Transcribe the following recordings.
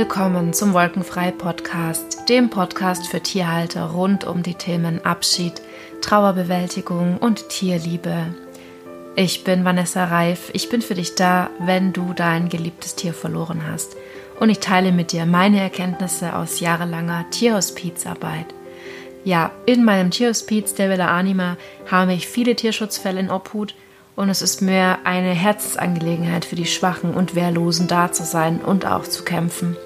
Willkommen zum Wolkenfrei Podcast, dem Podcast für Tierhalter rund um die Themen Abschied, Trauerbewältigung und Tierliebe. Ich bin Vanessa Reif, ich bin für dich da, wenn du dein geliebtes Tier verloren hast. Und ich teile mit dir meine Erkenntnisse aus jahrelanger Tierhospizarbeit. Ja, in meinem Tierhospiz der Villa Anima habe ich viele Tierschutzfälle in Obhut und es ist mir eine Herzensangelegenheit für die Schwachen und Wehrlosen da zu sein und auch zu kämpfen.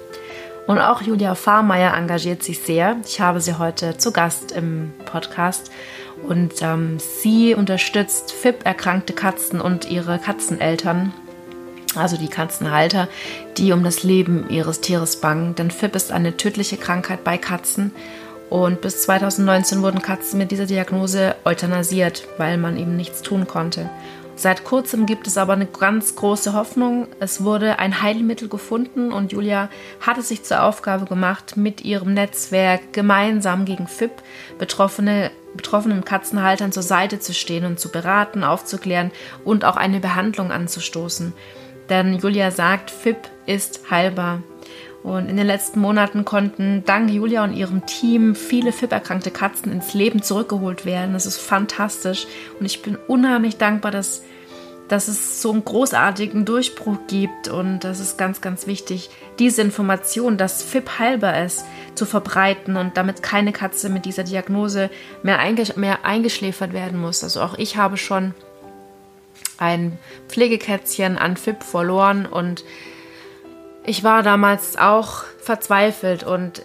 Und auch Julia Fahrmeier engagiert sich sehr. Ich habe sie heute zu Gast im Podcast und ähm, sie unterstützt FIP-erkrankte Katzen und ihre Katzeneltern, also die Katzenhalter, die um das Leben ihres Tieres bangen. Denn FIP ist eine tödliche Krankheit bei Katzen und bis 2019 wurden Katzen mit dieser Diagnose euthanasiert, weil man eben nichts tun konnte. Seit kurzem gibt es aber eine ganz große Hoffnung. Es wurde ein Heilmittel gefunden und Julia hatte sich zur Aufgabe gemacht, mit ihrem Netzwerk gemeinsam gegen FIP betroffene, betroffenen Katzenhaltern zur Seite zu stehen und zu beraten, aufzuklären und auch eine Behandlung anzustoßen. Denn Julia sagt, FIP ist heilbar. Und in den letzten Monaten konnten dank Julia und ihrem Team viele FIP-erkrankte Katzen ins Leben zurückgeholt werden. Das ist fantastisch. Und ich bin unheimlich dankbar, dass, dass es so einen großartigen Durchbruch gibt. Und das ist ganz, ganz wichtig, diese Information, dass FIP heilbar ist, zu verbreiten und damit keine Katze mit dieser Diagnose mehr, eingesch mehr eingeschläfert werden muss. Also auch ich habe schon ein Pflegekätzchen an FIP verloren und ich war damals auch verzweifelt und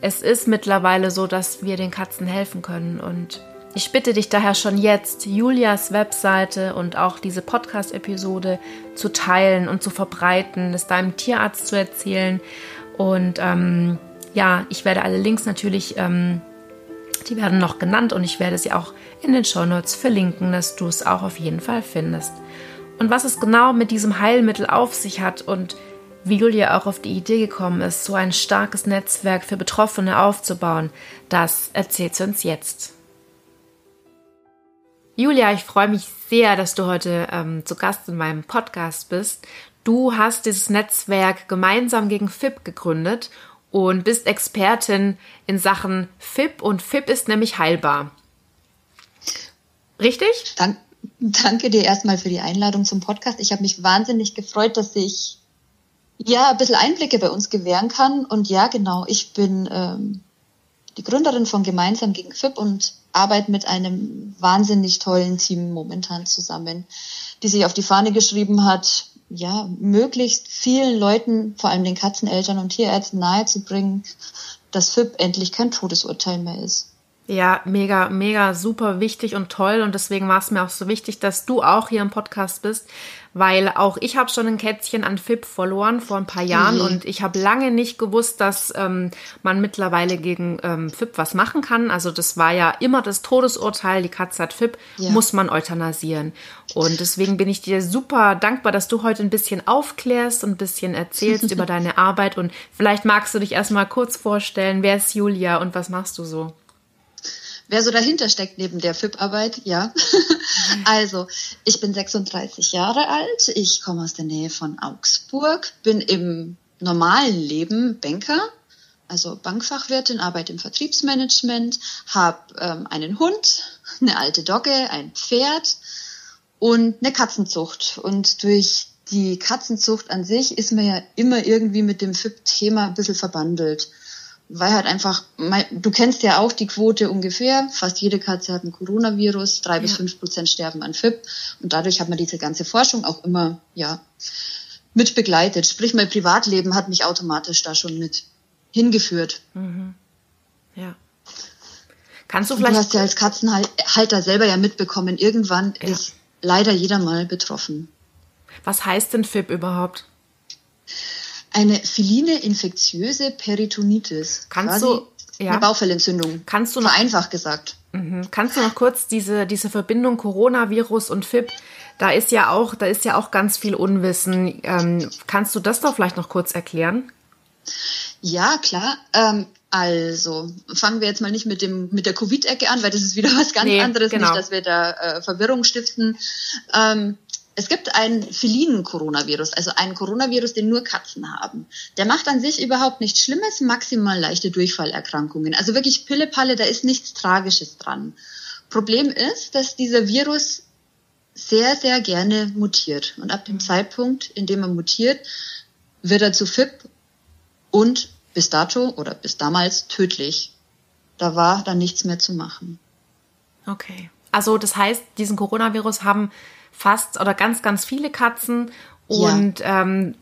es ist mittlerweile so, dass wir den Katzen helfen können. Und ich bitte dich daher schon jetzt, Julias Webseite und auch diese Podcast-Episode zu teilen und zu verbreiten, es deinem Tierarzt zu erzählen. Und ähm, ja, ich werde alle Links natürlich, ähm, die werden noch genannt und ich werde sie auch in den Show Notes verlinken, dass du es auch auf jeden Fall findest. Und was es genau mit diesem Heilmittel auf sich hat und wie Julia auch auf die Idee gekommen ist, so ein starkes Netzwerk für Betroffene aufzubauen, das erzählt sie uns jetzt. Julia, ich freue mich sehr, dass du heute ähm, zu Gast in meinem Podcast bist. Du hast dieses Netzwerk gemeinsam gegen FIP gegründet und bist Expertin in Sachen FIP und FIP ist nämlich heilbar. Richtig? Dank, danke dir erstmal für die Einladung zum Podcast. Ich habe mich wahnsinnig gefreut, dass ich ja, ein bisschen Einblicke bei uns gewähren kann. Und ja, genau, ich bin ähm, die Gründerin von Gemeinsam gegen FIP und arbeite mit einem wahnsinnig tollen Team momentan zusammen, die sich auf die Fahne geschrieben hat, ja, möglichst vielen Leuten, vor allem den Katzeneltern und Tierärzten nahezubringen, dass FIP endlich kein Todesurteil mehr ist. Ja, mega, mega super wichtig und toll. Und deswegen war es mir auch so wichtig, dass du auch hier im Podcast bist, weil auch ich habe schon ein Kätzchen an FIP verloren vor ein paar Jahren mhm. und ich habe lange nicht gewusst, dass ähm, man mittlerweile gegen ähm, FIP was machen kann. Also das war ja immer das Todesurteil, die Katze hat FIP, ja. muss man euthanasieren. Und deswegen bin ich dir super dankbar, dass du heute ein bisschen aufklärst und ein bisschen erzählst über deine Arbeit und vielleicht magst du dich erstmal kurz vorstellen, wer ist Julia und was machst du so? wer so dahinter steckt neben der FIP-Arbeit, ja. also, ich bin 36 Jahre alt, ich komme aus der Nähe von Augsburg, bin im normalen Leben Banker, also Bankfachwirtin, arbeite im Vertriebsmanagement, habe ähm, einen Hund, eine alte Dogge, ein Pferd und eine Katzenzucht. Und durch die Katzenzucht an sich ist man ja immer irgendwie mit dem FIP-Thema ein bisschen verbandelt weil halt einfach, du kennst ja auch die Quote ungefähr, fast jede Katze hat ein Coronavirus, drei ja. bis fünf Prozent sterben an FIP und dadurch hat man diese ganze Forschung auch immer, ja, mit begleitet. Sprich, mein Privatleben hat mich automatisch da schon mit hingeführt. Mhm. Ja. Kannst du vielleicht. Du hast ja als Katzenhalter selber ja mitbekommen, irgendwann ja. ist leider jeder mal betroffen. Was heißt denn FIP überhaupt? Eine feline infektiöse Peritonitis. Kannst du ja. eine Bauchfellentzündung. Kannst du noch, vereinfacht gesagt. Mhm. Kannst du noch kurz diese diese Verbindung Coronavirus und FIP? Da ist ja auch da ist ja auch ganz viel Unwissen. Ähm, kannst du das doch vielleicht noch kurz erklären? Ja, klar. Ähm, also fangen wir jetzt mal nicht mit dem mit der Covid-Ecke an, weil das ist wieder was ganz nee, anderes. Genau. Nicht, dass wir da äh, Verwirrung stiften. Ähm, Es gibt einen felinen Coronavirus, also einen Coronavirus, den nur Katzen haben. Der macht an sich überhaupt nichts Schlimmes, maximal leichte Durchfallerkrankungen. Also wirklich Pille-Palle, da ist nichts Tragisches dran. Problem ist, dass dieser Virus sehr, sehr gerne mutiert. Und ab dem mhm. Zeitpunkt, in dem er mutiert, wird er zu FIP und bis dato oder bis damals tödlich. Da war dann nichts mehr zu machen. Okay. Also das heißt, diesen Coronavirus haben fast oder ganz, ganz viele Katzen und ja. ähm,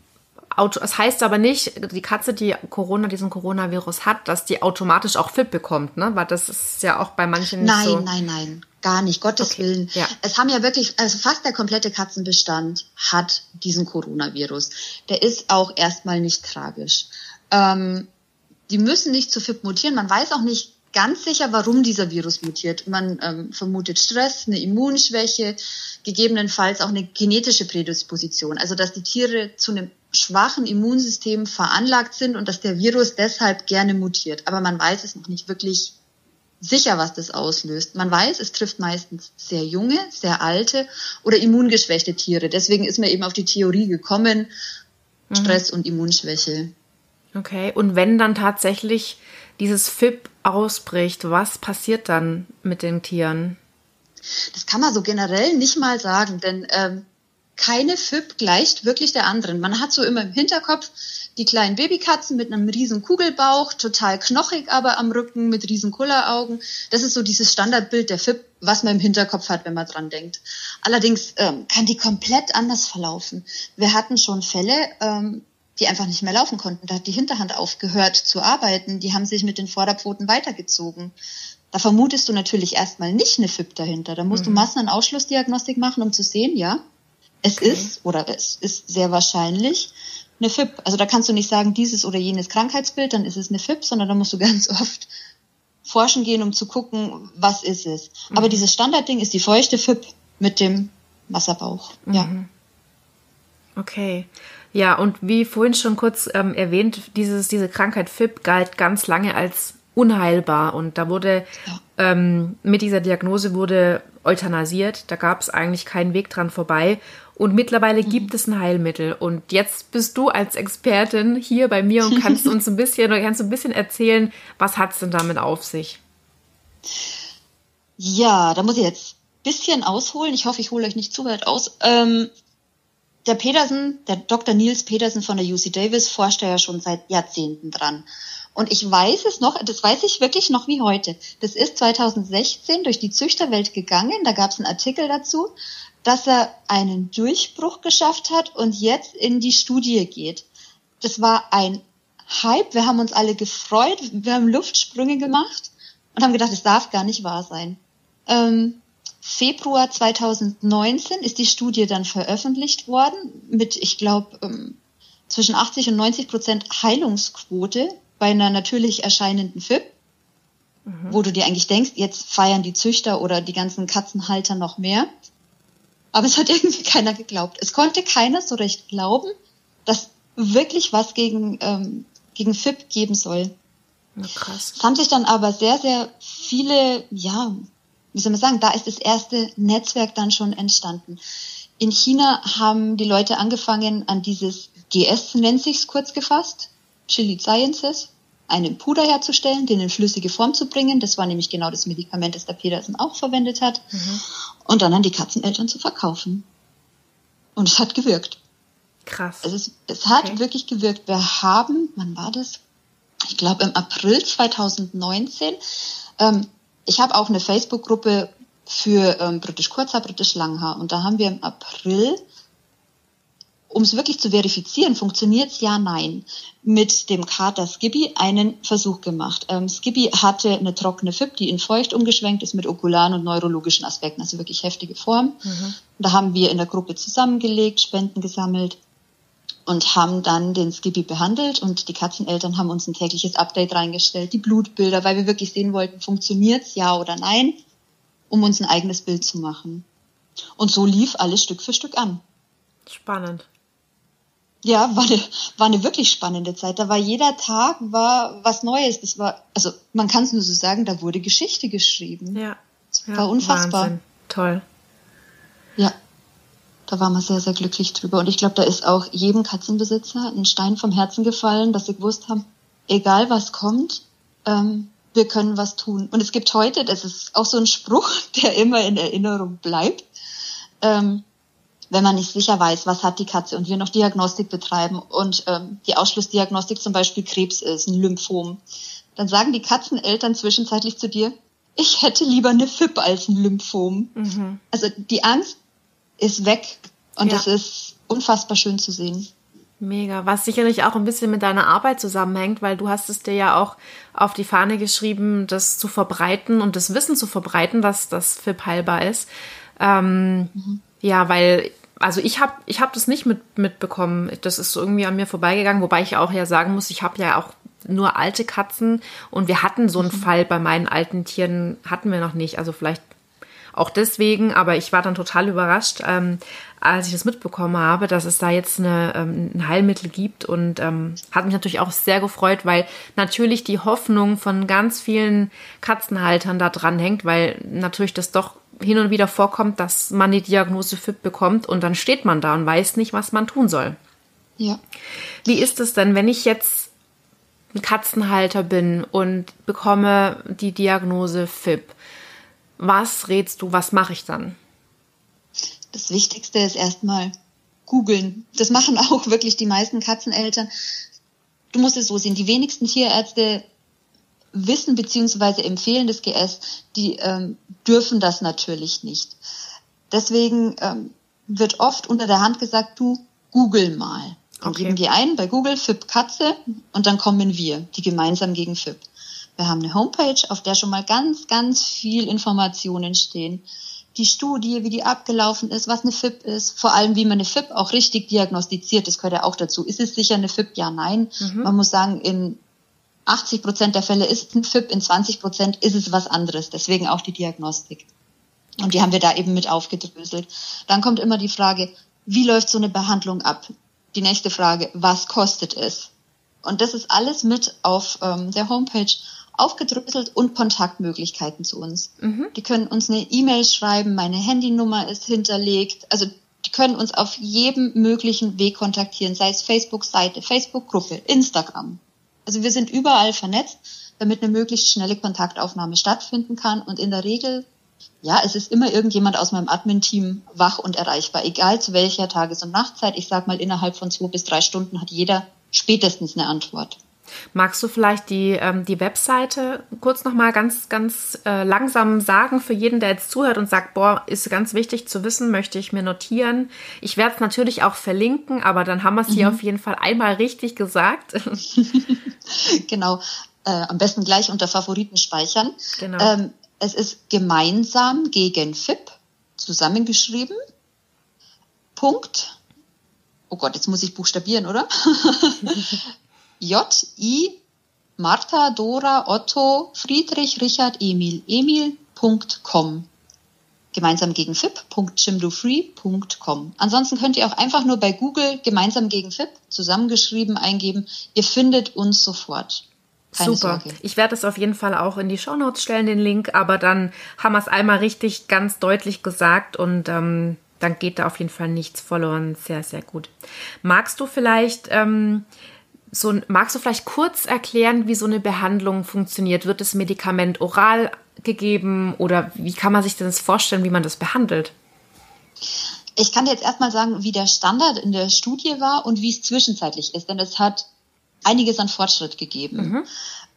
es heißt aber nicht, die Katze, die Corona, diesen Coronavirus hat, dass die automatisch auch FIP bekommt, ne? Weil das ist ja auch bei manchen nicht nein, so. Nein, nein, nein, gar nicht, Gottes okay. Willen. Ja. Es haben ja wirklich, also fast der komplette Katzenbestand hat diesen Coronavirus. Der ist auch erstmal nicht tragisch. Ähm, die müssen nicht zu FIP mutieren. Man weiß auch nicht ganz sicher, warum dieser Virus mutiert. Man ähm, vermutet Stress, eine Immunschwäche, gegebenenfalls auch eine genetische Prädisposition. Also dass die Tiere zu einem schwachen Immunsystem veranlagt sind und dass der Virus deshalb gerne mutiert. Aber man weiß es noch nicht wirklich sicher, was das auslöst. Man weiß, es trifft meistens sehr junge, sehr alte oder immungeschwächte Tiere. Deswegen ist man eben auf die Theorie gekommen, mhm. Stress und Immunschwäche. Okay, und wenn dann tatsächlich dieses FIP ausbricht, was passiert dann mit den Tieren? Das kann man so generell nicht mal sagen, denn ähm, keine FIP gleicht wirklich der anderen. Man hat so immer im Hinterkopf die kleinen Babykatzen mit einem riesen Kugelbauch, total knochig aber am Rücken mit riesen Kulleraugen. Das ist so dieses Standardbild der FIP, was man im Hinterkopf hat, wenn man dran denkt. Allerdings ähm, kann die komplett anders verlaufen. Wir hatten schon Fälle, ähm, die einfach nicht mehr laufen konnten. Da hat die Hinterhand aufgehört zu arbeiten. Die haben sich mit den Vorderpfoten weitergezogen. Da vermutest du natürlich erstmal nicht eine FIP dahinter. Da musst mhm. du Massen- und Ausschlussdiagnostik machen, um zu sehen, ja, es okay. ist oder es ist sehr wahrscheinlich eine FIP. Also da kannst du nicht sagen, dieses oder jenes Krankheitsbild, dann ist es eine FIP, sondern da musst du ganz oft forschen gehen, um zu gucken, was ist es. Mhm. Aber dieses Standardding ist die feuchte FIP mit dem Wasserbauch. Mhm. Ja. Okay. Ja, und wie vorhin schon kurz ähm, erwähnt, dieses, diese Krankheit FIP galt ganz lange als unheilbar und da wurde ja. ähm, mit dieser Diagnose wurde euthanasiert. Da gab es eigentlich keinen Weg dran vorbei. Und mittlerweile mhm. gibt es ein Heilmittel. Und jetzt bist du als Expertin hier bei mir und kannst uns ein bisschen oder kannst ein bisschen erzählen, was hat es denn damit auf sich? Ja, da muss ich jetzt ein bisschen ausholen. Ich hoffe, ich hole euch nicht zu weit aus. Ähm, der Petersen, der Dr. Niels Petersen von der UC Davis forscht ja schon seit Jahrzehnten dran. Und ich weiß es noch, das weiß ich wirklich noch wie heute. Das ist 2016 durch die Züchterwelt gegangen. Da gab es einen Artikel dazu, dass er einen Durchbruch geschafft hat und jetzt in die Studie geht. Das war ein Hype. Wir haben uns alle gefreut. Wir haben Luftsprünge gemacht und haben gedacht, es darf gar nicht wahr sein. Ähm, Februar 2019 ist die Studie dann veröffentlicht worden mit, ich glaube, ähm, zwischen 80 und 90 Prozent Heilungsquote bei einer natürlich erscheinenden FIP, mhm. wo du dir eigentlich denkst, jetzt feiern die Züchter oder die ganzen Katzenhalter noch mehr. Aber es hat irgendwie keiner geglaubt. Es konnte keiner so recht glauben, dass wirklich was gegen, ähm, gegen FIP geben soll. Ja, krass. Es haben sich dann aber sehr, sehr viele, ja, wie soll man sagen, da ist das erste Netzwerk dann schon entstanden. In China haben die Leute angefangen, an dieses GS nennt sich's kurz gefasst, Chili Sciences, einen Puder herzustellen, den in flüssige Form zu bringen. Das war nämlich genau das Medikament, das der Peterson auch verwendet hat. Mhm. Und dann an die Katzeneltern zu verkaufen. Und es hat gewirkt. Krass. Es, ist, es hat okay. wirklich gewirkt. Wir haben, wann war das? Ich glaube im April 2019 ähm, ich habe auch eine Facebook-Gruppe für ähm, britisch Kurzhaar, britisch Langhaar. Und da haben wir im April, um es wirklich zu verifizieren, funktioniert es ja, nein, mit dem Kater Skippy einen Versuch gemacht. Ähm, Skippy hatte eine trockene FIP, die in feucht umgeschwenkt ist mit okularen und neurologischen Aspekten, also wirklich heftige Form. Mhm. Da haben wir in der Gruppe zusammengelegt, Spenden gesammelt und haben dann den Skippy behandelt und die Katzeneltern haben uns ein tägliches Update reingestellt, die Blutbilder, weil wir wirklich sehen wollten, funktioniert's ja oder nein, um uns ein eigenes Bild zu machen. Und so lief alles Stück für Stück an. Spannend. Ja, war eine, war eine wirklich spannende Zeit. Da war jeder Tag war was Neues. Das war, also man kann es nur so sagen, da wurde Geschichte geschrieben. Ja. Das ja, war unfassbar. Wahnsinn. Toll. Da waren wir sehr, sehr glücklich drüber. Und ich glaube, da ist auch jedem Katzenbesitzer ein Stein vom Herzen gefallen, dass sie gewusst haben, egal was kommt, ähm, wir können was tun. Und es gibt heute, das ist auch so ein Spruch, der immer in Erinnerung bleibt, ähm, wenn man nicht sicher weiß, was hat die Katze und wir noch Diagnostik betreiben und ähm, die Ausschlussdiagnostik zum Beispiel Krebs ist, ein Lymphom, dann sagen die Katzeneltern zwischenzeitlich zu dir, ich hätte lieber eine FIP als ein Lymphom. Mhm. Also die Angst ist weg und ja. das ist unfassbar schön zu sehen. Mega, was sicherlich auch ein bisschen mit deiner Arbeit zusammenhängt, weil du hast es dir ja auch auf die Fahne geschrieben, das zu verbreiten und das Wissen zu verbreiten, dass das FIP heilbar ist. Ähm, mhm. Ja, weil also ich habe ich hab das nicht mit, mitbekommen. Das ist so irgendwie an mir vorbeigegangen, wobei ich auch ja sagen muss, ich habe ja auch nur alte Katzen und wir hatten so einen mhm. Fall bei meinen alten Tieren hatten wir noch nicht. Also vielleicht auch deswegen, aber ich war dann total überrascht, ähm, als ich das mitbekommen habe, dass es da jetzt eine, ähm, ein Heilmittel gibt und ähm, hat mich natürlich auch sehr gefreut, weil natürlich die Hoffnung von ganz vielen Katzenhaltern da dran hängt, weil natürlich das doch hin und wieder vorkommt, dass man die Diagnose FIP bekommt und dann steht man da und weiß nicht, was man tun soll. Ja. Wie ist es denn, wenn ich jetzt ein Katzenhalter bin und bekomme die Diagnose FIP? Was rätst du, was mache ich dann? Das Wichtigste ist erstmal googeln. Das machen auch wirklich die meisten Katzeneltern. Du musst es so sehen, die wenigsten Tierärzte wissen bzw. empfehlen das GS, die ähm, dürfen das natürlich nicht. Deswegen ähm, wird oft unter der Hand gesagt, du google mal. Dann okay. geben die ein bei Google FIP Katze und dann kommen wir, die gemeinsam gegen FIP. Wir haben eine Homepage, auf der schon mal ganz, ganz viel Informationen stehen. Die Studie, wie die abgelaufen ist, was eine FIP ist, vor allem wie man eine FIP auch richtig diagnostiziert, das gehört ja auch dazu. Ist es sicher eine FIP? Ja, nein. Mhm. Man muss sagen, in 80 Prozent der Fälle ist es ein FIP, in 20 Prozent ist es was anderes. Deswegen auch die Diagnostik. Und die haben wir da eben mit aufgedröselt. Dann kommt immer die Frage, wie läuft so eine Behandlung ab? Die nächste Frage, was kostet es? Und das ist alles mit auf ähm, der Homepage aufgedröselt und Kontaktmöglichkeiten zu uns. Mhm. Die können uns eine E-Mail schreiben, meine Handynummer ist hinterlegt. Also die können uns auf jedem möglichen Weg kontaktieren, sei es Facebook-Seite, Facebook-Gruppe, Instagram. Also wir sind überall vernetzt, damit eine möglichst schnelle Kontaktaufnahme stattfinden kann. Und in der Regel, ja, es ist immer irgendjemand aus meinem Admin-Team wach und erreichbar, egal zu welcher Tages- und Nachtzeit. Ich sag mal, innerhalb von zwei bis drei Stunden hat jeder spätestens eine Antwort. Magst du vielleicht die, ähm, die Webseite kurz nochmal ganz, ganz äh, langsam sagen für jeden, der jetzt zuhört und sagt, boah, ist ganz wichtig zu wissen, möchte ich mir notieren. Ich werde es natürlich auch verlinken, aber dann haben wir es hier mhm. auf jeden Fall einmal richtig gesagt. genau. Äh, am besten gleich unter Favoriten speichern. Genau. Ähm, es ist gemeinsam gegen FIP zusammengeschrieben. Punkt. Oh Gott, jetzt muss ich buchstabieren, oder? J, I, Martha, Dora, Otto, Friedrich, Richard, Emil, Emil.com. Gemeinsam gegen FIP.chimdofree.com. Ansonsten könnt ihr auch einfach nur bei Google gemeinsam gegen FIP zusammengeschrieben eingeben. Ihr findet uns sofort. Keine Super. Sorge. Ich werde es auf jeden Fall auch in die Shownotes stellen, den Link, aber dann haben wir es einmal richtig ganz deutlich gesagt und ähm, dann geht da auf jeden Fall nichts verloren. Sehr, sehr gut. Magst du vielleicht ähm, so, magst du vielleicht kurz erklären, wie so eine Behandlung funktioniert? Wird das Medikament oral gegeben oder wie kann man sich das vorstellen, wie man das behandelt? Ich kann dir jetzt erstmal sagen, wie der Standard in der Studie war und wie es zwischenzeitlich ist, denn es hat einiges an Fortschritt gegeben. Mhm.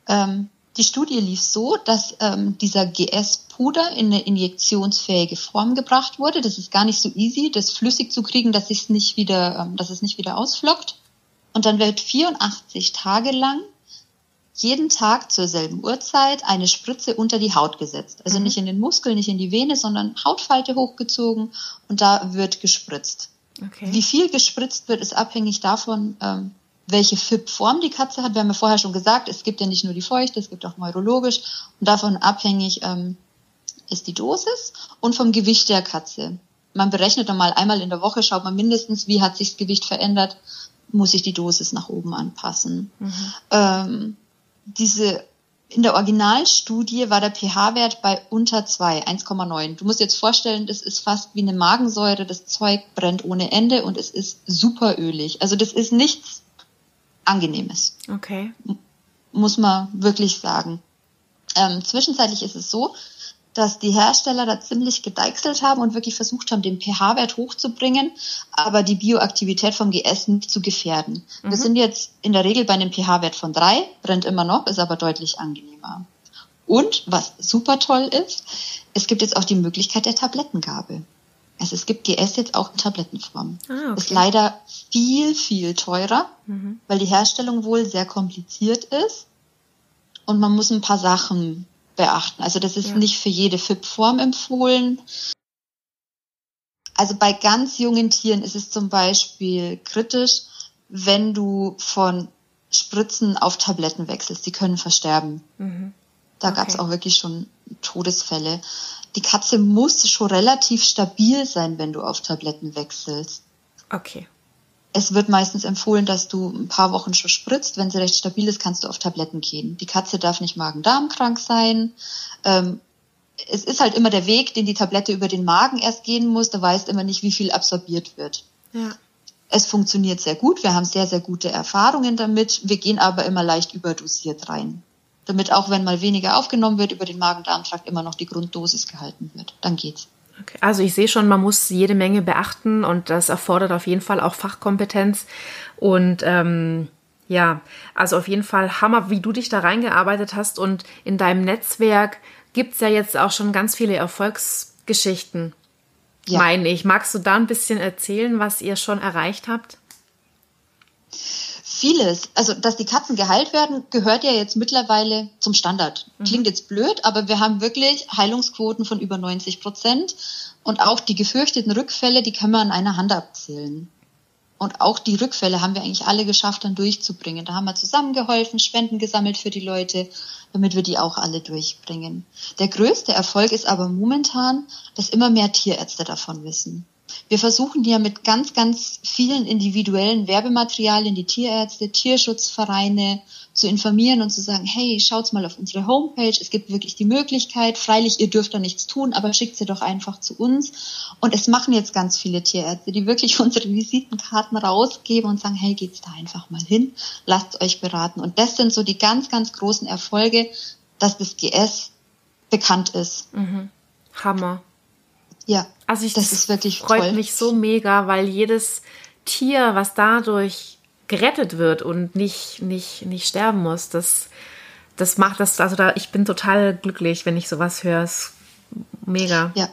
Ähm, die Studie lief so, dass ähm, dieser GS-Puder in eine injektionsfähige Form gebracht wurde. Das ist gar nicht so easy, das flüssig zu kriegen, dass es nicht wieder, ähm, dass es nicht wieder ausflockt. Und dann wird 84 Tage lang jeden Tag zur selben Uhrzeit eine Spritze unter die Haut gesetzt. Also mhm. nicht in den Muskel, nicht in die Vene, sondern Hautfalte hochgezogen und da wird gespritzt. Okay. Wie viel gespritzt wird, ist abhängig davon, ähm, welche FIP-Form die Katze hat. Wir haben ja vorher schon gesagt, es gibt ja nicht nur die Feuchte, es gibt auch neurologisch und davon abhängig ähm, ist die Dosis und vom Gewicht der Katze. Man berechnet normal einmal in der Woche, schaut man mindestens, wie hat sich das Gewicht verändert muss ich die Dosis nach oben anpassen. Mhm. Ähm, diese in der Originalstudie war der pH-Wert bei unter 2, 1,9. Du musst dir jetzt vorstellen, das ist fast wie eine Magensäure, das Zeug brennt ohne Ende und es ist super ölig. Also das ist nichts Angenehmes. Okay. Muss man wirklich sagen. Ähm, zwischenzeitlich ist es so, dass die Hersteller da ziemlich gedeichselt haben und wirklich versucht haben, den pH-Wert hochzubringen, aber die Bioaktivität vom GS nicht zu gefährden. Mhm. Wir sind jetzt in der Regel bei einem pH-Wert von drei, brennt immer noch, ist aber deutlich angenehmer. Und was super toll ist, es gibt jetzt auch die Möglichkeit der Tablettengabe. Also es gibt GS jetzt auch in Tablettenform. Ah, okay. Ist leider viel, viel teurer, mhm. weil die Herstellung wohl sehr kompliziert ist und man muss ein paar Sachen beachten. Also das ist ja. nicht für jede FIP-Form empfohlen. Also bei ganz jungen Tieren ist es zum Beispiel kritisch, wenn du von Spritzen auf Tabletten wechselst. Die können versterben. Mhm. Da okay. gab es auch wirklich schon Todesfälle. Die Katze muss schon relativ stabil sein, wenn du auf Tabletten wechselst. Okay es wird meistens empfohlen, dass du ein paar Wochen schon spritzt. Wenn sie recht stabil ist, kannst du auf Tabletten gehen. Die Katze darf nicht Magen-Darm-krank sein. Ähm, es ist halt immer der Weg, den die Tablette über den Magen erst gehen muss. Du weißt immer nicht, wie viel absorbiert wird. Ja. Es funktioniert sehr gut. Wir haben sehr, sehr gute Erfahrungen damit. Wir gehen aber immer leicht überdosiert rein. Damit auch wenn mal weniger aufgenommen wird, über den Magen-Darm-Trakt immer noch die Grunddosis gehalten wird. Dann geht's. Okay. Also ich sehe schon, man muss jede Menge beachten und das erfordert auf jeden Fall auch Fachkompetenz. Und ähm, ja, also auf jeden Fall Hammer, wie du dich da reingearbeitet hast. Und in deinem Netzwerk gibt es ja jetzt auch schon ganz viele Erfolgsgeschichten, ja. meine ich. Magst du da ein bisschen erzählen, was ihr schon erreicht habt? Vieles, also dass die Katzen geheilt werden, gehört ja jetzt mittlerweile zum Standard. Mhm. Klingt jetzt blöd, aber wir haben wirklich Heilungsquoten von über 90 Prozent. Und auch die gefürchteten Rückfälle, die können wir an einer Hand abzählen. Und auch die Rückfälle haben wir eigentlich alle geschafft, dann durchzubringen. Da haben wir zusammengeholfen, Spenden gesammelt für die Leute, damit wir die auch alle durchbringen. Der größte Erfolg ist aber momentan, dass immer mehr Tierärzte davon wissen. Wir versuchen ja mit ganz, ganz vielen individuellen Werbematerialien die Tierärzte, Tierschutzvereine zu informieren und zu sagen, hey, schaut's mal auf unsere Homepage, es gibt wirklich die Möglichkeit, freilich, ihr dürft da nichts tun, aber schickt sie doch einfach zu uns. Und es machen jetzt ganz viele Tierärzte, die wirklich unsere Visitenkarten rausgeben und sagen, hey, geht's da einfach mal hin, lasst euch beraten. Und das sind so die ganz, ganz großen Erfolge, dass das GS bekannt ist. Mhm. Hammer. Ja, also ich, das ist wirklich freut toll. mich so mega, weil jedes Tier, was dadurch gerettet wird und nicht, nicht, nicht sterben muss, das, das macht das, also da, ich bin total glücklich, wenn ich sowas höre. Ist mega. Ja.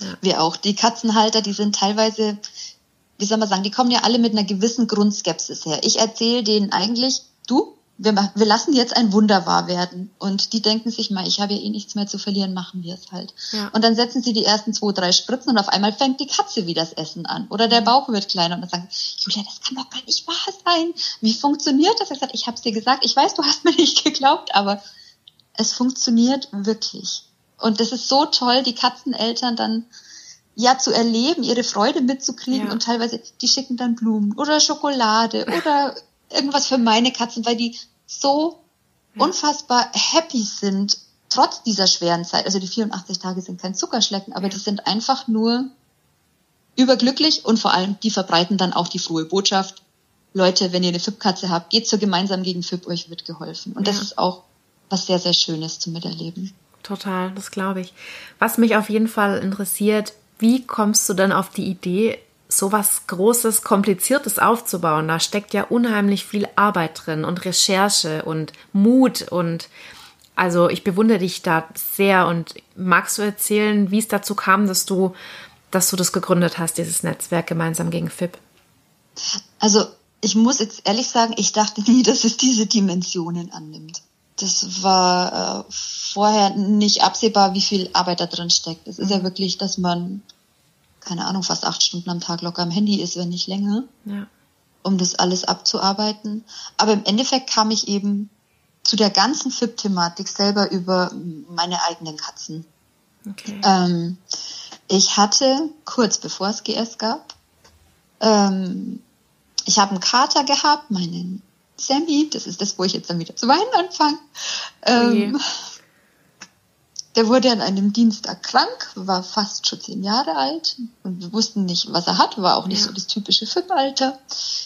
ja. Wir auch. Die Katzenhalter, die sind teilweise, wie soll man sagen, die kommen ja alle mit einer gewissen Grundskepsis her. Ich erzähle denen eigentlich, du, wir, wir lassen jetzt ein Wunder wahr werden. Und die denken sich mal, ich habe ja eh nichts mehr zu verlieren, machen wir es halt. Ja. Und dann setzen sie die ersten zwei, drei Spritzen und auf einmal fängt die Katze wie das Essen an. Oder der Bauch wird kleiner und dann sagen, Julia, das kann doch gar nicht wahr sein. Wie funktioniert das? Ich sage, ich habe es dir gesagt, ich weiß, du hast mir nicht geglaubt, aber es funktioniert wirklich. Und das ist so toll, die Katzeneltern dann ja zu erleben, ihre Freude mitzukriegen ja. und teilweise, die schicken dann Blumen oder Schokolade oder irgendwas für meine Katzen, weil die so unfassbar happy sind, trotz dieser schweren Zeit. Also die 84 Tage sind kein Zuckerschlecken, aber die sind einfach nur überglücklich und vor allem, die verbreiten dann auch die frohe Botschaft. Leute, wenn ihr eine FIP-Katze habt, geht zur gemeinsam gegen FIP, euch wird geholfen. Und ja. das ist auch was sehr, sehr Schönes zu miterleben. Total, das glaube ich. Was mich auf jeden Fall interessiert, wie kommst du dann auf die Idee, so was Großes, Kompliziertes aufzubauen. Da steckt ja unheimlich viel Arbeit drin und Recherche und Mut und also ich bewundere dich da sehr und magst du erzählen, wie es dazu kam, dass du, dass du das gegründet hast, dieses Netzwerk gemeinsam gegen FIP? Also ich muss jetzt ehrlich sagen, ich dachte nie, dass es diese Dimensionen annimmt. Das war äh, vorher nicht absehbar, wie viel Arbeit da drin steckt. Es ist ja mhm. wirklich, dass man keine Ahnung, fast acht Stunden am Tag locker am Handy ist, wenn nicht länger, ja. um das alles abzuarbeiten. Aber im Endeffekt kam ich eben zu der ganzen FIP-Thematik selber über meine eigenen Katzen. Okay. Ähm, ich hatte kurz bevor es GS gab, ähm, ich habe einen Kater gehabt, meinen Sammy, das ist das, wo ich jetzt dann wieder zu weinen anfange. Ähm, der wurde an einem Dienstag krank, war fast schon zehn Jahre alt und wir wussten nicht, was er hat, war auch nicht ja. so das typische FIP-Alter.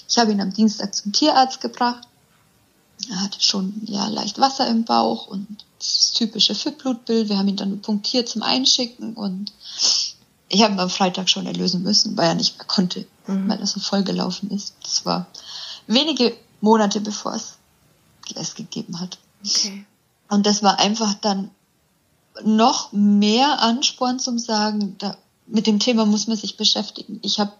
Ich habe ihn am Dienstag zum Tierarzt gebracht. Er hatte schon ja leicht Wasser im Bauch und das typische FIP-Blutbild. Wir haben ihn dann punktiert zum Einschicken und ich habe ihn am Freitag schon erlösen müssen, weil er nicht mehr konnte, mhm. weil er so vollgelaufen ist. Das war wenige Monate bevor es es gegeben hat. Okay. Und das war einfach dann noch mehr Ansporn zum Sagen, da, mit dem Thema muss man sich beschäftigen. Ich habe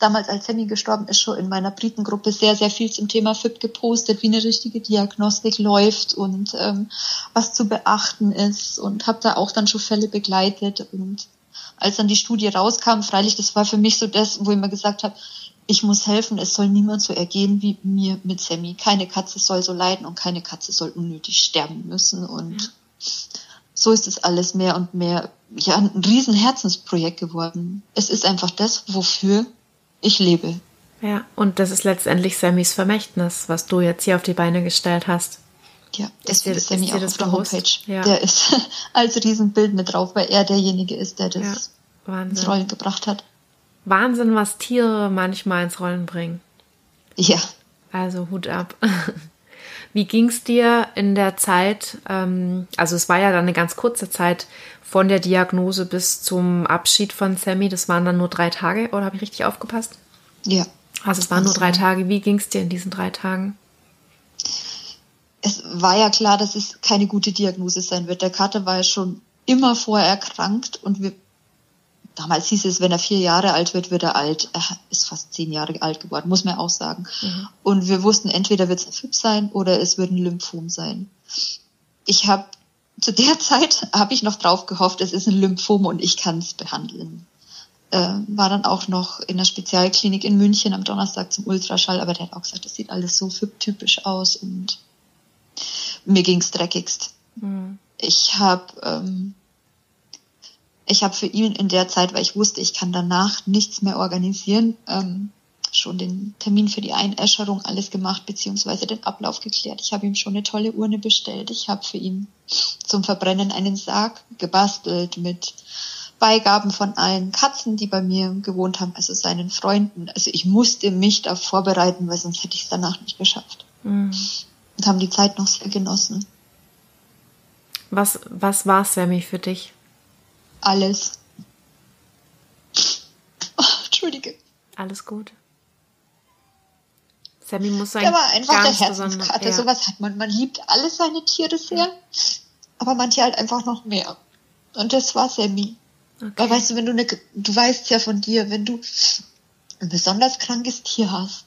damals, als Sammy gestorben ist, schon in meiner Britengruppe sehr, sehr viel zum Thema FIP gepostet, wie eine richtige Diagnostik läuft und ähm, was zu beachten ist und habe da auch dann schon Fälle begleitet. Und als dann die Studie rauskam, freilich, das war für mich so das, wo ich mir gesagt habe, ich muss helfen, es soll niemand so ergehen wie mir mit Sammy. Keine Katze soll so leiden und keine Katze soll unnötig sterben müssen. Und ja. So ist es alles mehr und mehr ja, ein riesen Herzensprojekt geworden. Es ist einfach das, wofür ich lebe. Ja, und das ist letztendlich Sammys Vermächtnis, was du jetzt hier auf die Beine gestellt hast. Ja, deswegen ist Sammy auch auf der bewusst? Homepage. Ja. Der ist als Riesenbild mit drauf, weil er derjenige ist, der das ja, ins Rollen gebracht hat. Wahnsinn, was Tiere manchmal ins Rollen bringen. Ja. Also Hut ab. Wie ging es dir in der Zeit, ähm, also es war ja dann eine ganz kurze Zeit von der Diagnose bis zum Abschied von Sammy, das waren dann nur drei Tage, oder habe ich richtig aufgepasst? Ja. Also es waren nur drei Tage. Wie ging es dir in diesen drei Tagen? Es war ja klar, dass es keine gute Diagnose sein wird. Der Kater war ja schon immer vorher erkrankt und wir damals hieß es, wenn er vier Jahre alt wird, wird er alt. Er ist fast zehn Jahre alt geworden, muss man auch sagen. Mhm. Und wir wussten, entweder wird es ein FIP sein oder es wird ein Lymphom sein. Ich habe zu der Zeit habe ich noch drauf gehofft, es ist ein Lymphom und ich kann es behandeln. Äh, war dann auch noch in der Spezialklinik in München am Donnerstag zum Ultraschall, aber der hat auch gesagt, das sieht alles so FIP-typisch aus und mir ging's dreckigst. Mhm. Ich habe ähm, ich habe für ihn in der Zeit, weil ich wusste, ich kann danach nichts mehr organisieren, ähm, schon den Termin für die Einäscherung alles gemacht, beziehungsweise den Ablauf geklärt. Ich habe ihm schon eine tolle Urne bestellt. Ich habe für ihn zum Verbrennen einen Sarg gebastelt mit Beigaben von allen Katzen, die bei mir gewohnt haben, also seinen Freunden. Also ich musste mich da vorbereiten, weil sonst hätte ich es danach nicht geschafft. Mhm. Und haben die Zeit noch sehr genossen. Was, was war Sammy für dich? Alles. Oh, Entschuldige. Alles gut. Sammy muss sein. Der war einfach der Herzenskater. Ja. Sowas hat man. Man liebt alle seine Tiere sehr, aber manche halt einfach noch mehr. Und das war Sammy. Okay. Weil weißt du, wenn du eine, du weißt ja von dir, wenn du ein besonders krankes Tier hast,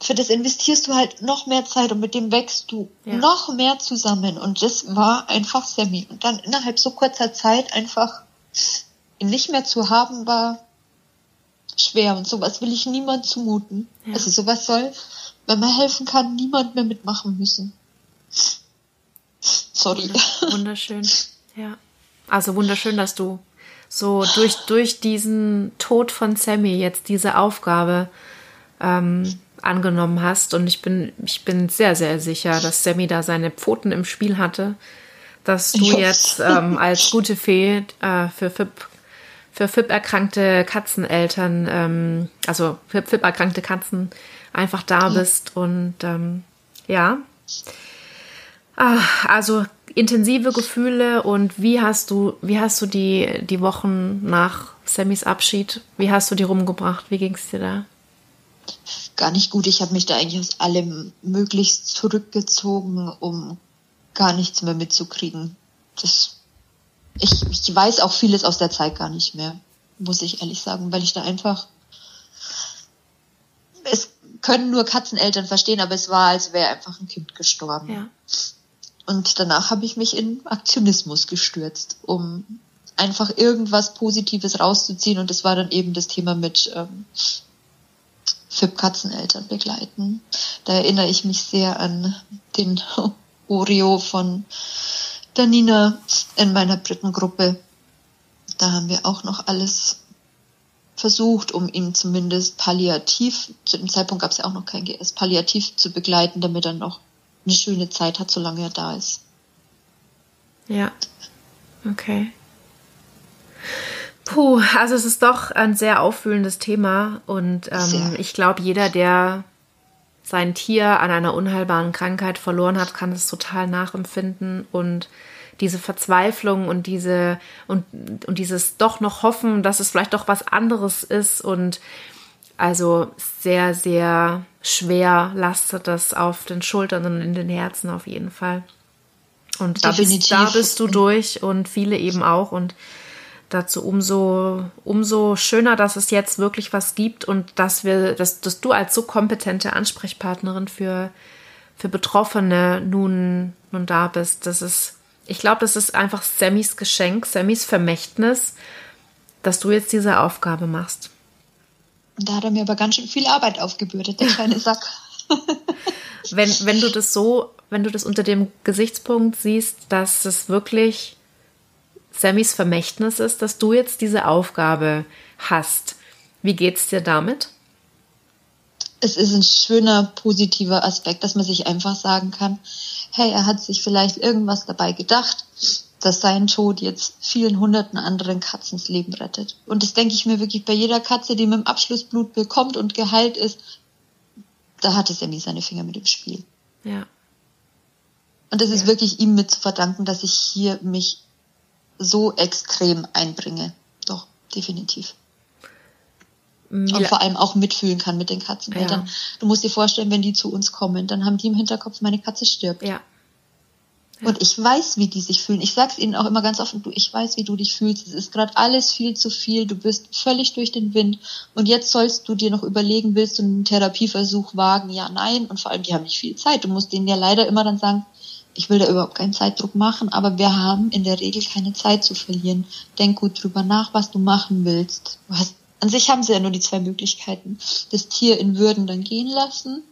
für das investierst du halt noch mehr Zeit und mit dem wächst du ja. noch mehr zusammen. Und das war einfach Sammy. Und dann innerhalb so kurzer Zeit einfach ihn nicht mehr zu haben, war schwer. Und sowas will ich niemand zumuten. Ja. Also sowas soll, wenn man helfen kann, niemand mehr mitmachen müssen. Sorry. Wunderschön. Ja. Also wunderschön, dass du so durch, durch diesen Tod von Sammy jetzt diese Aufgabe ähm, angenommen hast. Und ich bin, ich bin sehr, sehr sicher, dass Sammy da seine Pfoten im Spiel hatte, dass du jetzt ähm, als gute Fee äh, für FIP für FIP erkrankte Katzeneltern, ähm, also für FIP erkrankte Katzen einfach da bist und ähm, ja. Ah, also intensive Gefühle und wie hast du, wie hast du die, die Wochen nach Sammys Abschied, wie hast du die rumgebracht? Wie ging es dir da? Gar nicht gut. Ich habe mich da eigentlich aus allem möglichst zurückgezogen, um gar nichts mehr mitzukriegen. Das, ich, ich weiß auch vieles aus der Zeit gar nicht mehr, muss ich ehrlich sagen, weil ich da einfach es können nur Katzeneltern verstehen, aber es war, als wäre einfach ein Kind gestorben. Ja. Und danach habe ich mich in Aktionismus gestürzt, um einfach irgendwas Positives rauszuziehen. Und das war dann eben das Thema mit ähm, FIP-Katzeneltern begleiten. Da erinnere ich mich sehr an den Oreo von der Nina in meiner Brittengruppe. Da haben wir auch noch alles versucht, um ihn zumindest palliativ, zu dem Zeitpunkt gab es ja auch noch kein GS, palliativ zu begleiten, damit er noch eine schöne Zeit hat, solange er da ist. Ja, okay. Puh, also es ist doch ein sehr auffühlendes Thema und ähm, ich glaube, jeder, der sein Tier an einer unheilbaren Krankheit verloren hat, kann es total nachempfinden und diese Verzweiflung und diese und, und dieses doch noch hoffen, dass es vielleicht doch was anderes ist und also sehr, sehr schwer lastet das auf den Schultern und in den Herzen auf jeden Fall. Und da bist, da bist du durch und viele eben auch und dazu umso, umso schöner, dass es jetzt wirklich was gibt und dass wir, dass, dass du als so kompetente Ansprechpartnerin für, für Betroffene nun, nun da bist. Das ist ich glaube, das ist einfach Sammys Geschenk, Sammys Vermächtnis, dass du jetzt diese Aufgabe machst. Da hat er mir aber ganz schön viel Arbeit aufgebürdet, der kleine Sack. wenn, wenn du das so, wenn du das unter dem Gesichtspunkt siehst, dass es wirklich Sammys Vermächtnis ist, dass du jetzt diese Aufgabe hast, wie geht's dir damit? Es ist ein schöner positiver Aspekt, dass man sich einfach sagen kann, hey, er hat sich vielleicht irgendwas dabei gedacht, dass sein Tod jetzt vielen hunderten anderen Katzen das Leben rettet. Und das denke ich mir wirklich bei jeder Katze, die mit dem Abschlussblut bekommt und geheilt ist, da hatte Sammy seine Finger mit im Spiel. Ja. Und es ist ja. wirklich ihm mit zu verdanken, dass ich hier mich so extrem einbringe. Doch, definitiv. Ja. Und vor allem auch mitfühlen kann mit den Katzeneltern. Ja. Du musst dir vorstellen, wenn die zu uns kommen, dann haben die im Hinterkopf, meine Katze stirbt. Ja. ja. Und ich weiß, wie die sich fühlen. Ich sag's ihnen auch immer ganz offen, du, ich weiß, wie du dich fühlst. Es ist gerade alles viel zu viel. Du bist völlig durch den Wind. Und jetzt sollst du dir noch überlegen, willst du einen Therapieversuch wagen? Ja, nein. Und vor allem, die haben nicht viel Zeit. Du musst denen ja leider immer dann sagen, ich will da überhaupt keinen Zeitdruck machen, aber wir haben in der Regel keine Zeit zu verlieren. Denk gut drüber nach, was du machen willst. Du hast an sich haben sie ja nur die zwei Möglichkeiten. Das Tier in Würden dann gehen lassen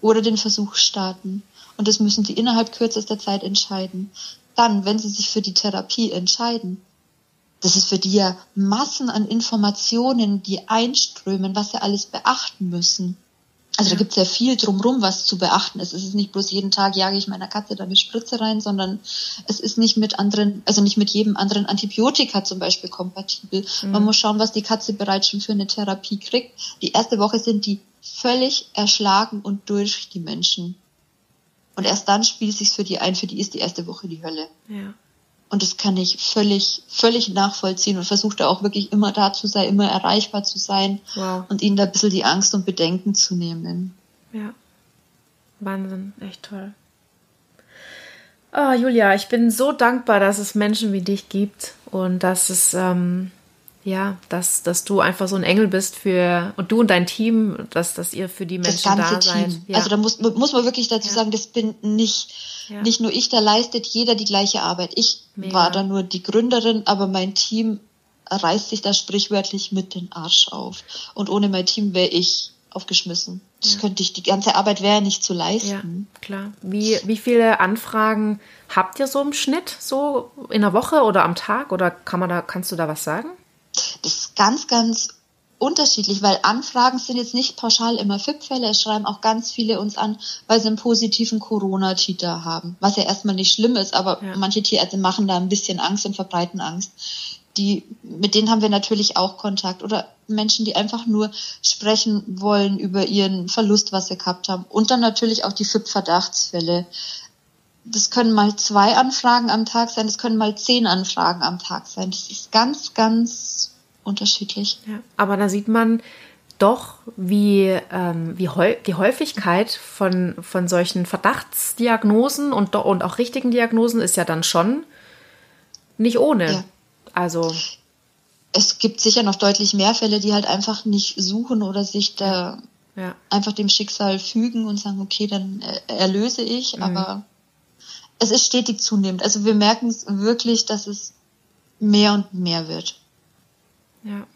oder den Versuch starten. Und das müssen sie innerhalb kürzester Zeit entscheiden. Dann, wenn sie sich für die Therapie entscheiden, das ist für die ja Massen an Informationen, die einströmen, was sie alles beachten müssen. Also da gibt es ja viel drumrum, was zu beachten ist. Es ist nicht bloß jeden Tag jage ich meiner Katze da eine Spritze rein, sondern es ist nicht mit anderen, also nicht mit jedem anderen Antibiotika zum Beispiel kompatibel. Mhm. Man muss schauen, was die Katze bereits schon für eine Therapie kriegt. Die erste Woche sind die völlig erschlagen und durch die Menschen. Und erst dann spielt es sich für die ein, für die ist die erste Woche die Hölle. Ja. Und das kann ich völlig, völlig nachvollziehen und versuche da auch wirklich immer da zu sein, immer erreichbar zu sein wow. und ihnen da ein bisschen die Angst und Bedenken zu nehmen. Ja. Wahnsinn, echt toll. Oh, Julia, ich bin so dankbar, dass es Menschen wie dich gibt und dass es ähm, ja, dass, dass du einfach so ein Engel bist für und du und dein Team, dass, dass ihr für die Menschen das ganze da seid. Team. Ja. Also da muss, muss man wirklich dazu ja. sagen, das bin nicht, ja. nicht nur ich, da leistet jeder die gleiche Arbeit. Ich Mega. war da nur die Gründerin, aber mein Team reißt sich da sprichwörtlich mit den Arsch auf. Und ohne mein Team wäre ich aufgeschmissen. Das ja. könnte ich, die ganze Arbeit wäre nicht zu leisten. Ja, klar. Wie, wie viele Anfragen habt ihr so im Schnitt? So in der Woche oder am Tag? Oder kann man da, kannst du da was sagen? Das ist ganz, ganz unterschiedlich, weil Anfragen sind jetzt nicht pauschal immer FIP-Fälle. Es schreiben auch ganz viele uns an, weil sie einen positiven Corona-Titer haben. Was ja erstmal nicht schlimm ist, aber ja. manche Tierärzte machen da ein bisschen Angst und verbreiten Angst. Die, mit denen haben wir natürlich auch Kontakt. Oder Menschen, die einfach nur sprechen wollen über ihren Verlust, was sie gehabt haben. Und dann natürlich auch die FIP-Verdachtsfälle das können mal zwei Anfragen am Tag sein, das können mal zehn Anfragen am Tag sein. Das ist ganz, ganz unterschiedlich. Ja, aber da sieht man doch, wie, ähm, wie die Häufigkeit von, von solchen Verdachtsdiagnosen und, und auch richtigen Diagnosen ist ja dann schon nicht ohne. Ja. Also. Es gibt sicher noch deutlich mehr Fälle, die halt einfach nicht suchen oder sich da ja. einfach dem Schicksal fügen und sagen, okay, dann erlöse ich, mhm. aber es ist stetig zunehmend. Also wir merken es wirklich, dass es mehr und mehr wird. Ja.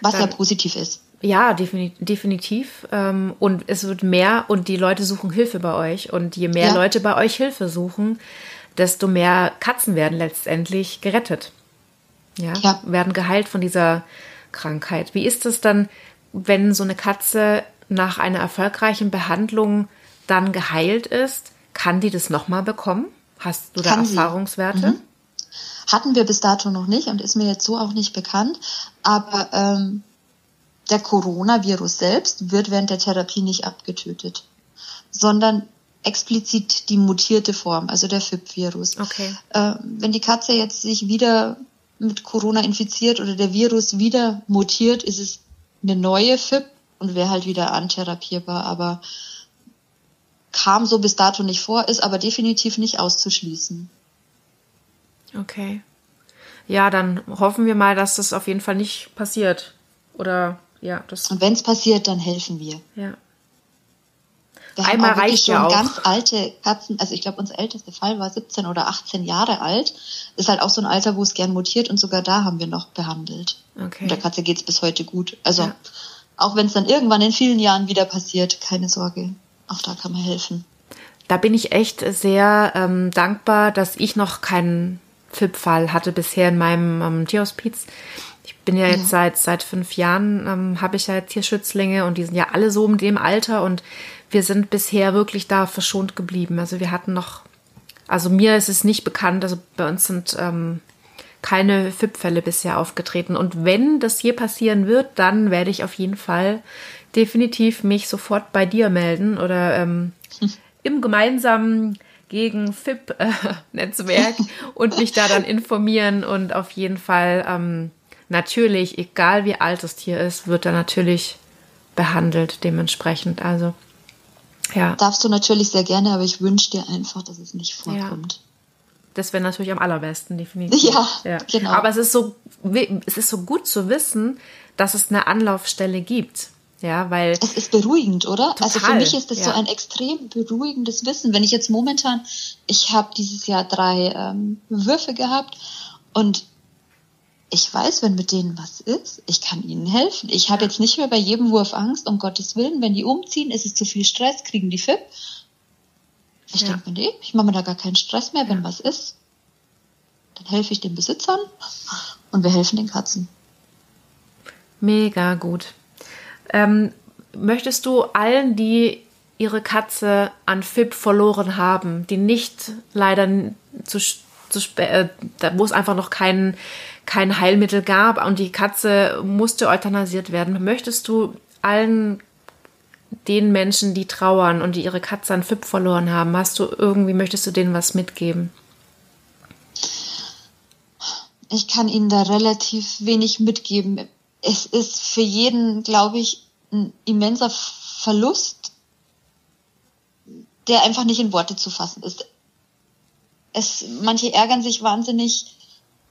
Was Dann, ja positiv ist. Ja, definitiv. Ähm, und es wird mehr und die Leute suchen Hilfe bei euch. Und je mehr ja. Leute bei euch Hilfe suchen, desto mehr Katzen werden letztendlich gerettet. Ja, ja. werden geheilt von dieser Krankheit. Wie ist es dann, wenn so eine Katze nach einer erfolgreichen Behandlung dann geheilt ist? Kann die das nochmal bekommen? Hast du da Erfahrungswerte? Mhm. Hatten wir bis dato noch nicht und ist mir jetzt so auch nicht bekannt. Aber ähm, der Coronavirus selbst wird während der Therapie nicht abgetötet, sondern explizit die mutierte Form, also der FIP-Virus. Okay. Äh, wenn die Katze jetzt sich wieder mit Corona infiziert oder der Virus wieder mutiert, ist es eine neue FIP und wäre halt wieder antherapierbar, aber kam so bis dato nicht vor, ist aber definitiv nicht auszuschließen. Okay. Ja, dann hoffen wir mal, dass das auf jeden Fall nicht passiert. Oder ja, das. Und wenn es passiert, dann helfen wir. Ja. Wir Einmal haben auch reicht schon ja auch. ganz alte Katzen. Also ich glaube, unser ältester Fall war 17 oder 18 Jahre alt. Ist halt auch so ein Alter, wo es gern mutiert und sogar da haben wir noch behandelt. Okay. Und der Katze geht's bis heute gut. Also ja. auch wenn es dann irgendwann in vielen Jahren wieder passiert, keine Sorge. Auch da kann man helfen. Da bin ich echt sehr ähm, dankbar, dass ich noch keinen FIP-Fall hatte bisher in meinem ähm, Tierhospiz. Ich bin ja jetzt ja. seit seit fünf Jahren ähm, habe ich ja Tierschützlinge und die sind ja alle so in dem Alter und wir sind bisher wirklich da verschont geblieben. Also wir hatten noch, also mir ist es nicht bekannt, also bei uns sind ähm, keine FIP-Fälle bisher aufgetreten. Und wenn das hier passieren wird, dann werde ich auf jeden Fall definitiv mich sofort bei dir melden oder ähm, hm. im gemeinsamen gegen FIP-Netzwerk äh, und mich da dann informieren und auf jeden Fall ähm, natürlich, egal wie alt das Tier ist, wird er natürlich behandelt dementsprechend. Also ja. Darfst du natürlich sehr gerne, aber ich wünsche dir einfach, dass es nicht vorkommt. Ja. Das wäre natürlich am allerbesten, definitiv. Ja, ja, genau. Aber es ist so, es ist so gut zu wissen, dass es eine Anlaufstelle gibt. Ja, weil. Es ist beruhigend, oder? Total, also für mich ist das ja. so ein extrem beruhigendes Wissen. Wenn ich jetzt momentan, ich habe dieses Jahr drei ähm, Würfe gehabt und ich weiß, wenn mit denen was ist, ich kann ihnen helfen. Ich habe jetzt nicht mehr bei jedem Wurf Angst, um Gottes Willen, wenn die umziehen, ist es zu viel Stress, kriegen die FIP. Ich ja. denke mir, nee, ich mache mir da gar keinen Stress mehr, wenn ja. was ist. Dann helfe ich den Besitzern und wir helfen den Katzen. Mega gut. Ähm, möchtest du allen, die ihre Katze an FIP verloren haben, die nicht leider zu, zu äh, wo es einfach noch keinen kein Heilmittel gab und die Katze musste euthanasiert werden. Möchtest du allen den Menschen, die trauern und die ihre Katze an FIP verloren haben, hast du irgendwie, möchtest du denen was mitgeben? Ich kann ihnen da relativ wenig mitgeben. Es ist für jeden, glaube ich, ein immenser Verlust, der einfach nicht in Worte zu fassen ist. Es, manche ärgern sich wahnsinnig,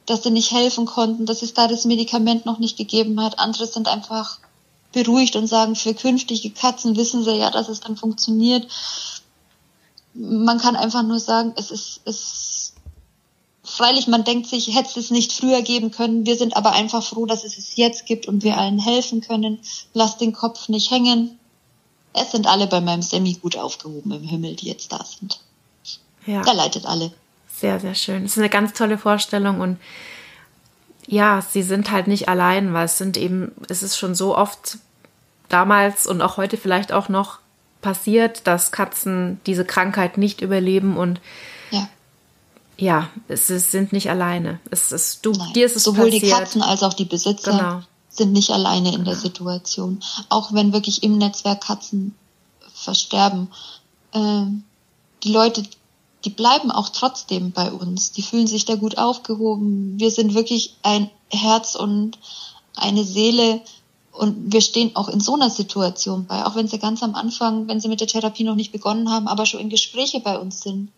dass sie nicht helfen konnten, dass es da das Medikament noch nicht gegeben hat. Andere sind einfach beruhigt und sagen, für künftige Katzen wissen sie ja, dass es dann funktioniert. Man kann einfach nur sagen, es ist, es, freilich, man denkt sich, hätte es nicht früher geben können. Wir sind aber einfach froh, dass es es jetzt gibt und wir allen helfen können. Lass den Kopf nicht hängen. Es sind alle bei meinem Semi gut aufgehoben im Himmel, die jetzt da sind. Ja. Er leitet alle sehr, sehr schön. Es ist eine ganz tolle Vorstellung und ja, sie sind halt nicht allein, weil es sind eben, es ist schon so oft damals und auch heute vielleicht auch noch passiert, dass Katzen diese Krankheit nicht überleben und ja, es, es sind nicht alleine. Es ist du, Nein. dir ist es Sowohl passiert. die Katzen als auch die Besitzer genau. sind nicht alleine in genau. der Situation. Auch wenn wirklich im Netzwerk Katzen versterben. Äh, die Leute die bleiben auch trotzdem bei uns. Die fühlen sich da gut aufgehoben. Wir sind wirklich ein Herz und eine Seele und wir stehen auch in so einer Situation bei, auch wenn sie ganz am Anfang, wenn sie mit der Therapie noch nicht begonnen haben, aber schon in Gespräche bei uns sind.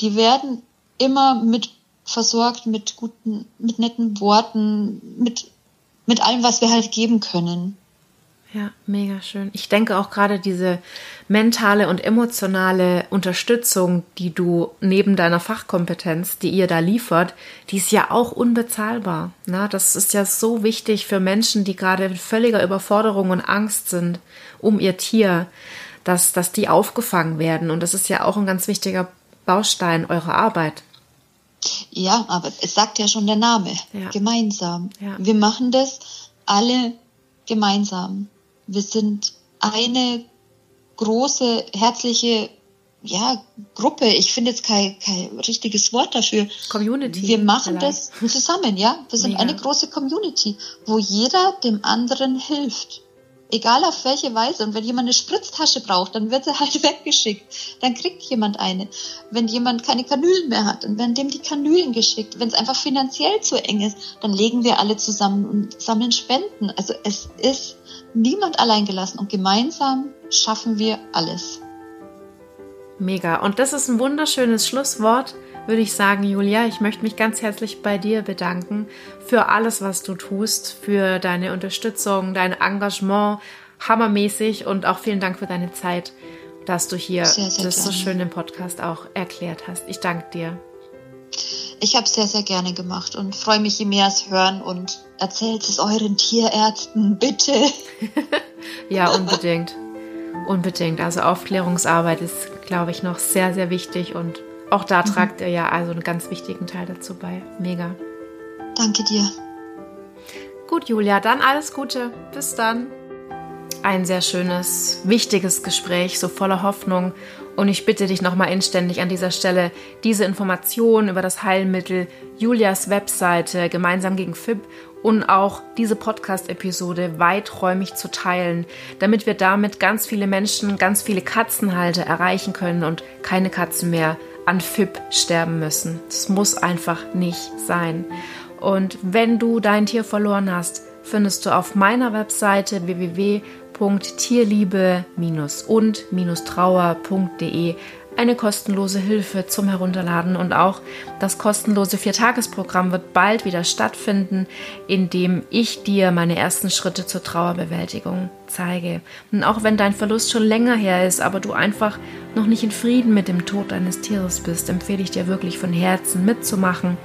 Die werden immer mit versorgt mit guten, mit netten Worten, mit, mit allem, was wir halt geben können. Ja, mega schön. Ich denke auch gerade diese mentale und emotionale Unterstützung, die du neben deiner Fachkompetenz, die ihr da liefert, die ist ja auch unbezahlbar. Na, das ist ja so wichtig für Menschen, die gerade in völliger Überforderung und Angst sind um ihr Tier, dass, dass die aufgefangen werden. Und das ist ja auch ein ganz wichtiger Baustein eurer Arbeit. Ja, aber es sagt ja schon der Name. Ja. Gemeinsam. Ja. Wir machen das alle gemeinsam. Wir sind eine große, herzliche ja, Gruppe. Ich finde jetzt kein, kein richtiges Wort dafür. Community. Wir machen das zusammen, ja. Wir sind Mega. eine große Community, wo jeder dem anderen hilft. Egal auf welche Weise. Und wenn jemand eine Spritztasche braucht, dann wird sie halt weggeschickt. Dann kriegt jemand eine. Wenn jemand keine Kanülen mehr hat, dann werden dem die Kanülen geschickt. Wenn es einfach finanziell zu eng ist, dann legen wir alle zusammen und sammeln Spenden. Also es ist niemand allein gelassen und gemeinsam schaffen wir alles. Mega. Und das ist ein wunderschönes Schlusswort, würde ich sagen, Julia. Ich möchte mich ganz herzlich bei dir bedanken für alles, was du tust, für deine Unterstützung, dein Engagement. Hammermäßig und auch vielen Dank für deine Zeit, dass du hier sehr, sehr das gerne. so schön im Podcast auch erklärt hast. Ich danke dir. Ich habe sehr, sehr gerne gemacht und freue mich, je mehr es hören und erzählt es euren Tierärzten, bitte. ja, unbedingt. Unbedingt. Also Aufklärungsarbeit ist, glaube ich, noch sehr, sehr wichtig und auch da mhm. tragt ihr ja also einen ganz wichtigen Teil dazu bei. Mega. Danke dir. Gut, Julia, dann alles Gute. Bis dann. Ein sehr schönes, wichtiges Gespräch, so voller Hoffnung. Und ich bitte dich nochmal inständig an dieser Stelle, diese Informationen über das Heilmittel, Julias Webseite, gemeinsam gegen FIB und auch diese Podcast-Episode weiträumig zu teilen, damit wir damit ganz viele Menschen, ganz viele Katzenhalter erreichen können und keine Katzen mehr an FIP sterben müssen. Das muss einfach nicht sein. Und wenn du dein Tier verloren hast, findest du auf meiner Webseite www.tierliebe-und-trauer.de eine kostenlose Hilfe zum Herunterladen und auch das kostenlose Viertagesprogramm wird bald wieder stattfinden, in dem ich dir meine ersten Schritte zur Trauerbewältigung zeige. Und auch wenn dein Verlust schon länger her ist, aber du einfach noch nicht in Frieden mit dem Tod deines Tieres bist, empfehle ich dir wirklich von Herzen mitzumachen.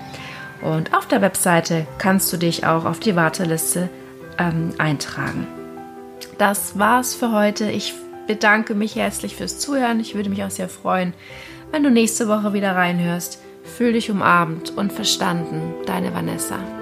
Und auf der Webseite kannst du dich auch auf die Warteliste ähm, eintragen. Das war's für heute. Ich bedanke mich herzlich fürs Zuhören. Ich würde mich auch sehr freuen, wenn du nächste Woche wieder reinhörst. Fühl dich umarmt und verstanden, deine Vanessa.